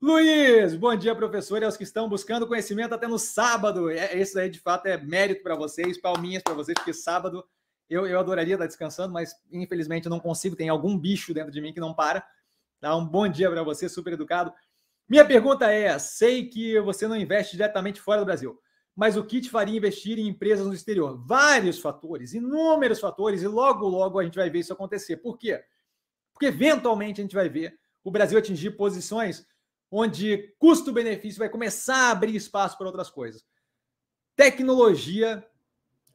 Luiz, bom dia, professor, e aos que estão buscando conhecimento até no sábado. É, isso aí, de fato, é mérito para vocês, palminhas para vocês, porque sábado eu, eu adoraria estar descansando, mas infelizmente eu não consigo, tem algum bicho dentro de mim que não para. Dá um bom dia para você, super educado. Minha pergunta é: sei que você não investe diretamente fora do Brasil, mas o que te faria investir em empresas no exterior? Vários fatores, inúmeros fatores, e logo, logo a gente vai ver isso acontecer. Por quê? Porque eventualmente a gente vai ver o Brasil atingir posições onde custo-benefício vai começar a abrir espaço para outras coisas. Tecnologia,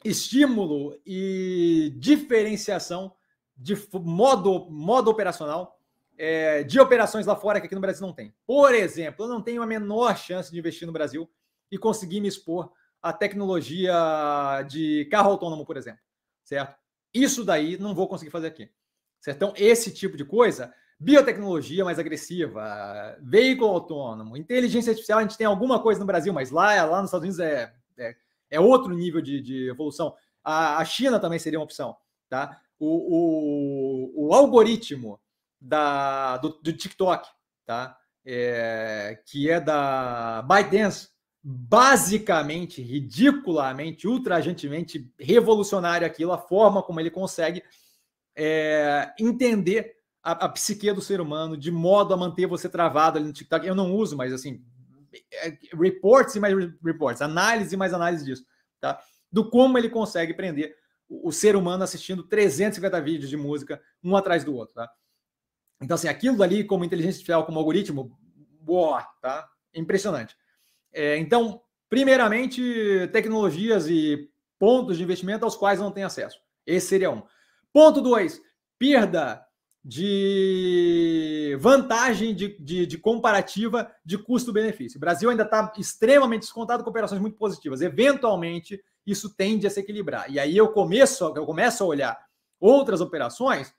estímulo e diferenciação de modo, modo operacional é, de operações lá fora que aqui no Brasil não tem. Por exemplo, eu não tenho a menor chance de investir no Brasil e conseguir me expor à tecnologia de carro autônomo, por exemplo, certo? Isso daí não vou conseguir fazer aqui. Certo? Então, esse tipo de coisa biotecnologia mais agressiva, veículo autônomo, inteligência artificial, a gente tem alguma coisa no Brasil, mas lá, lá nos Estados Unidos é, é, é outro nível de, de evolução. A, a, China também seria uma opção. Tá? O, o, o algoritmo da, do, do, TikTok, tá? É, que é da ByteDance, basicamente, ridiculamente, ultrajantemente revolucionário aquilo, a forma como ele consegue é, entender a, a psique do ser humano de modo a manter você travado ali no TikTok. Eu não uso, mas assim, é, reports e mais reports, análise e mais análise disso, tá? Do como ele consegue prender o, o ser humano assistindo 350 vídeos de música um atrás do outro, tá? Então, assim, aquilo ali como inteligência artificial, como algoritmo, boa, tá? Impressionante. É, então, primeiramente, tecnologias e pontos de investimento aos quais não tem acesso. Esse seria um. Ponto dois, perda de vantagem de, de, de comparativa de custo-benefício. O Brasil ainda está extremamente descontado com operações muito positivas. Eventualmente, isso tende a se equilibrar. E aí eu começo, eu começo a olhar outras operações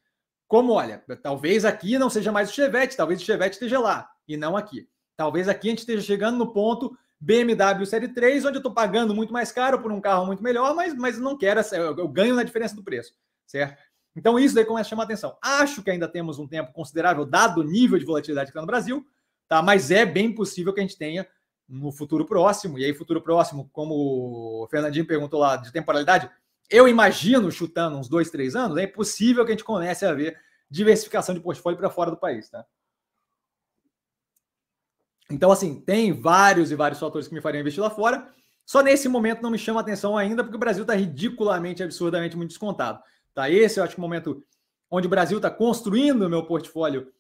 como, olha, talvez aqui não seja mais o Chevette, talvez o Chevette esteja lá e não aqui. Talvez aqui a gente esteja chegando no ponto BMW Série 3, onde eu estou pagando muito mais caro por um carro muito melhor, mas, mas não quero, eu ganho na diferença do preço, certo? Então, isso daí começa a chamar atenção. Acho que ainda temos um tempo considerável, dado o nível de volatilidade que está no Brasil, tá? mas é bem possível que a gente tenha no futuro próximo. E aí, futuro próximo, como o Fernandinho perguntou lá de temporalidade, eu imagino, chutando uns dois, três anos, é possível que a gente comece a ver diversificação de portfólio para fora do país. Tá? Então, assim, tem vários e vários fatores que me fariam investir lá fora. Só nesse momento não me chama atenção ainda, porque o Brasil está ridiculamente, absurdamente muito descontado. Tá? Esse eu acho que é o momento onde o Brasil está construindo o meu portfólio,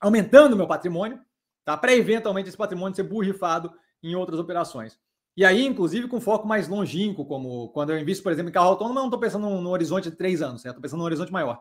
aumentando o meu patrimônio, tá? para eventualmente esse patrimônio ser burrifado em outras operações. E aí, inclusive, com foco mais longínquo, como quando eu invisto, por exemplo, em carro autônomo, eu não estou pensando no, no, horizonte de três anos, estou pensando no horizonte maior.